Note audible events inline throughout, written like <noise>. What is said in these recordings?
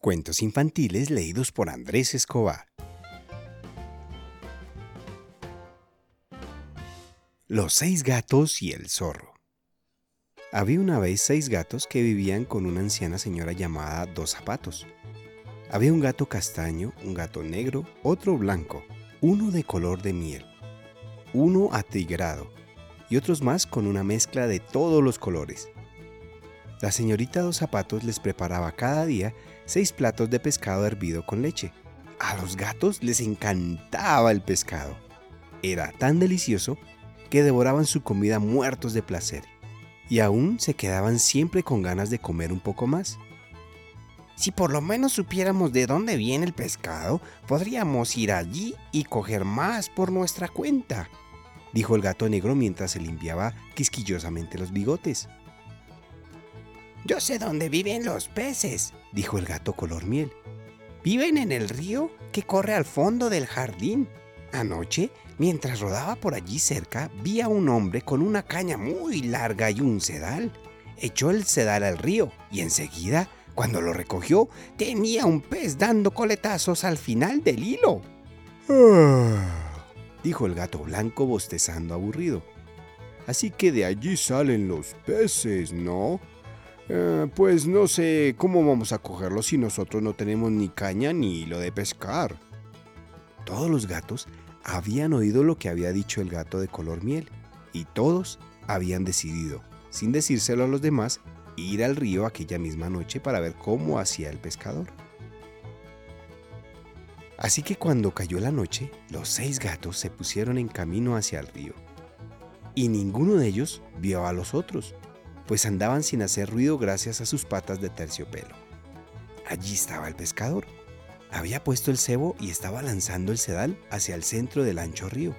Cuentos infantiles leídos por Andrés Escobar. Los seis gatos y el zorro. Había una vez seis gatos que vivían con una anciana señora llamada Dos Zapatos. Había un gato castaño, un gato negro, otro blanco, uno de color de miel, uno atigrado y otros más con una mezcla de todos los colores. La señorita Dos Zapatos les preparaba cada día seis platos de pescado hervido con leche. A los gatos les encantaba el pescado. Era tan delicioso que devoraban su comida muertos de placer y aún se quedaban siempre con ganas de comer un poco más. Si por lo menos supiéramos de dónde viene el pescado, podríamos ir allí y coger más por nuestra cuenta, dijo el gato negro mientras se limpiaba quisquillosamente los bigotes. Yo sé dónde viven los peces, dijo el gato color miel. Viven en el río que corre al fondo del jardín. Anoche, mientras rodaba por allí cerca, vi a un hombre con una caña muy larga y un sedal. Echó el sedal al río y enseguida, cuando lo recogió, tenía un pez dando coletazos al final del hilo. Ah, <sighs> dijo el gato blanco bostezando aburrido. Así que de allí salen los peces, ¿no? Eh, pues no sé cómo vamos a cogerlo si nosotros no tenemos ni caña ni hilo de pescar. Todos los gatos habían oído lo que había dicho el gato de color miel y todos habían decidido, sin decírselo a los demás, ir al río aquella misma noche para ver cómo hacía el pescador. Así que cuando cayó la noche, los seis gatos se pusieron en camino hacia el río. Y ninguno de ellos vio a los otros, pues andaban sin hacer ruido gracias a sus patas de terciopelo. Allí estaba el pescador. Había puesto el cebo y estaba lanzando el sedal hacia el centro del ancho río.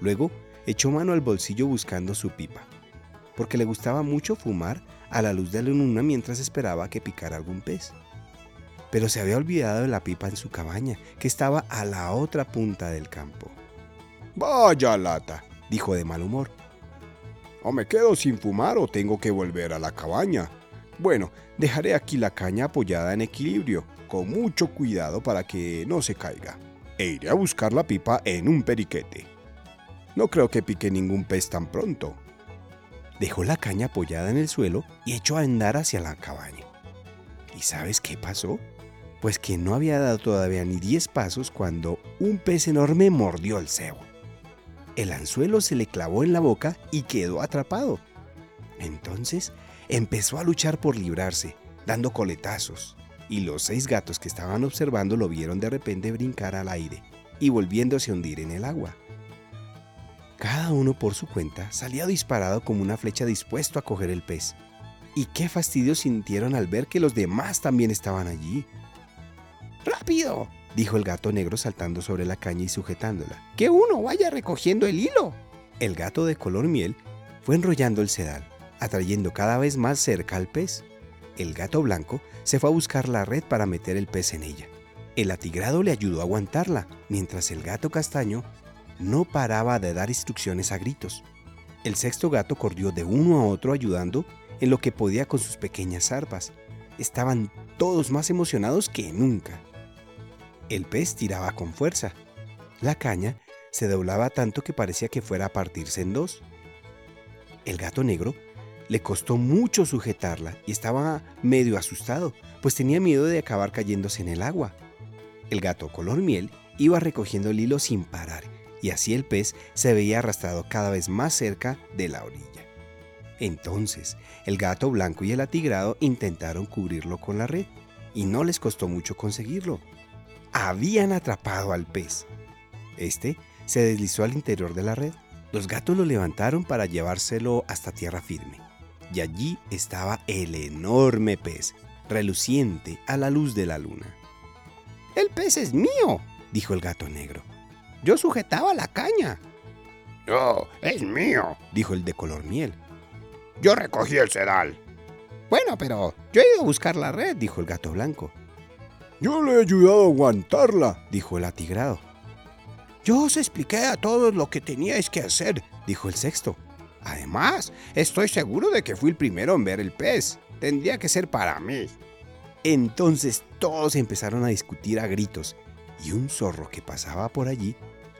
Luego echó mano al bolsillo buscando su pipa, porque le gustaba mucho fumar a la luz de la luna mientras esperaba que picara algún pez. Pero se había olvidado de la pipa en su cabaña, que estaba a la otra punta del campo. Vaya lata, dijo de mal humor. O me quedo sin fumar o tengo que volver a la cabaña. Bueno, dejaré aquí la caña apoyada en equilibrio, con mucho cuidado para que no se caiga. E iré a buscar la pipa en un periquete. No creo que pique ningún pez tan pronto. Dejó la caña apoyada en el suelo y echó a andar hacia la cabaña. ¿Y sabes qué pasó? Pues que no había dado todavía ni diez pasos cuando un pez enorme mordió el cebo el anzuelo se le clavó en la boca y quedó atrapado. Entonces empezó a luchar por librarse, dando coletazos, y los seis gatos que estaban observando lo vieron de repente brincar al aire y volviéndose a hundir en el agua. Cada uno por su cuenta salía disparado como una flecha dispuesto a coger el pez. Y qué fastidio sintieron al ver que los demás también estaban allí. ¡Rápido! Dijo el gato negro saltando sobre la caña y sujetándola. Que uno vaya recogiendo el hilo. El gato de color miel fue enrollando el sedal, atrayendo cada vez más cerca al pez. El gato blanco se fue a buscar la red para meter el pez en ella. El atigrado le ayudó a aguantarla, mientras el gato castaño no paraba de dar instrucciones a gritos. El sexto gato corrió de uno a otro ayudando en lo que podía con sus pequeñas arpas. Estaban todos más emocionados que nunca. El pez tiraba con fuerza. La caña se doblaba tanto que parecía que fuera a partirse en dos. El gato negro le costó mucho sujetarla y estaba medio asustado, pues tenía miedo de acabar cayéndose en el agua. El gato color miel iba recogiendo el hilo sin parar, y así el pez se veía arrastrado cada vez más cerca de la orilla. Entonces, el gato blanco y el atigrado intentaron cubrirlo con la red, y no les costó mucho conseguirlo habían atrapado al pez. Este se deslizó al interior de la red. Los gatos lo levantaron para llevárselo hasta tierra firme. Y allí estaba el enorme pez, reluciente a la luz de la luna. El pez es mío, dijo el gato negro. Yo sujetaba la caña. Oh, es mío, dijo el de color miel. Yo recogí el sedal. Bueno, pero yo he ido a buscar la red, dijo el gato blanco. Yo le he ayudado a aguantarla, dijo el atigrado. Yo os expliqué a todos lo que teníais que hacer, dijo el sexto. Además, estoy seguro de que fui el primero en ver el pez. Tendría que ser para mí. Entonces todos empezaron a discutir a gritos y un zorro que pasaba por allí,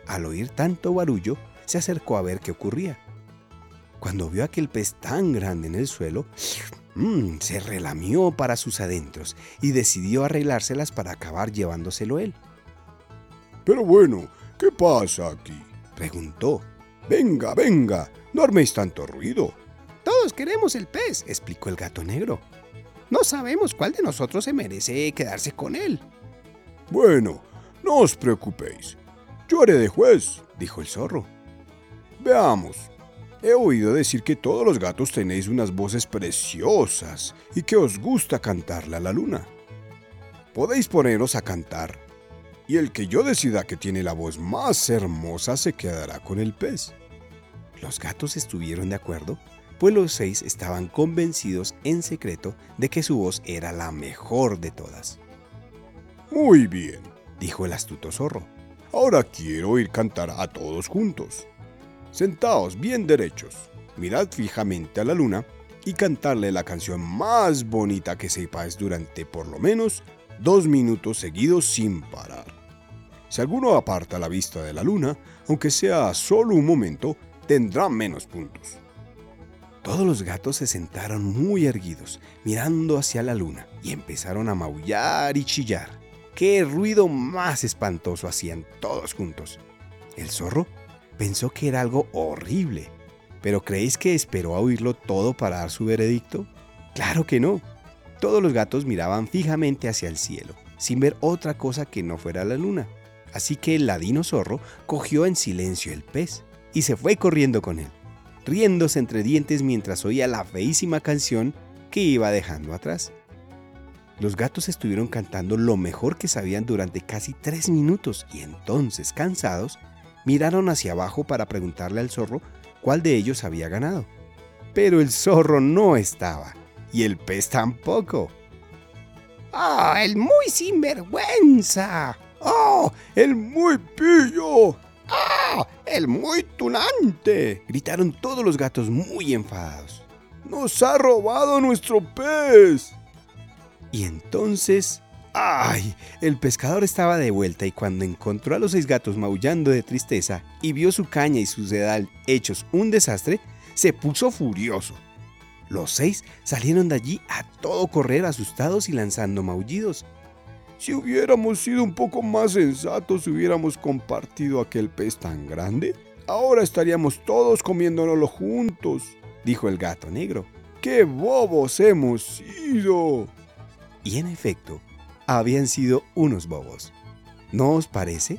al oír tanto barullo, se acercó a ver qué ocurría. Cuando vio aquel pez tan grande en el suelo, mmm, se relamió para sus adentros y decidió arreglárselas para acabar llevándoselo él. Pero bueno, ¿qué pasa aquí? Preguntó. Venga, venga, no arméis tanto ruido. Todos queremos el pez, explicó el gato negro. No sabemos cuál de nosotros se merece quedarse con él. Bueno, no os preocupéis. Yo haré de juez, dijo el zorro. Veamos. He oído decir que todos los gatos tenéis unas voces preciosas y que os gusta cantarle a la luna. Podéis poneros a cantar, y el que yo decida que tiene la voz más hermosa se quedará con el pez. Los gatos estuvieron de acuerdo, pues los seis estaban convencidos en secreto de que su voz era la mejor de todas. Muy bien, dijo el astuto zorro. Ahora quiero oír cantar a todos juntos. Sentaos bien derechos, mirad fijamente a la luna y cantarle la canción más bonita que sepáis durante por lo menos dos minutos seguidos sin parar. Si alguno aparta la vista de la luna, aunque sea solo un momento, tendrá menos puntos. Todos los gatos se sentaron muy erguidos, mirando hacia la luna, y empezaron a maullar y chillar. ¡Qué ruido más espantoso hacían todos juntos! El zorro pensó que era algo horrible. ¿Pero creéis que esperó a oírlo todo para dar su veredicto? Claro que no. Todos los gatos miraban fijamente hacia el cielo, sin ver otra cosa que no fuera la luna. Así que el ladino zorro cogió en silencio el pez y se fue corriendo con él, riéndose entre dientes mientras oía la feísima canción que iba dejando atrás. Los gatos estuvieron cantando lo mejor que sabían durante casi tres minutos y entonces, cansados, miraron hacia abajo para preguntarle al zorro cuál de ellos había ganado. Pero el zorro no estaba y el pez tampoco. ¡Ah, ¡Oh, el muy sinvergüenza! ¡Ah, el muy pillo! ¡Ah, el muy tunante! Gritaron todos los gatos muy enfadados. ¡Nos ha robado nuestro pez! Y entonces ¡Ay! El pescador estaba de vuelta y cuando encontró a los seis gatos maullando de tristeza y vio su caña y su sedal hechos un desastre, se puso furioso. Los seis salieron de allí a todo correr asustados y lanzando maullidos. Si hubiéramos sido un poco más sensatos hubiéramos compartido aquel pez tan grande, ahora estaríamos todos comiéndonoslo juntos, dijo el gato negro. ¡Qué bobos hemos sido! Y en efecto, habían sido unos bobos. ¿No os parece?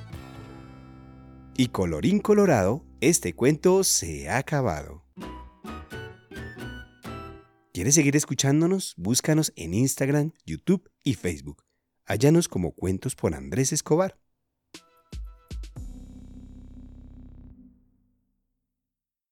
Y colorín colorado, este cuento se ha acabado. ¿Quieres seguir escuchándonos? Búscanos en Instagram, YouTube y Facebook. Hállanos como Cuentos por Andrés Escobar.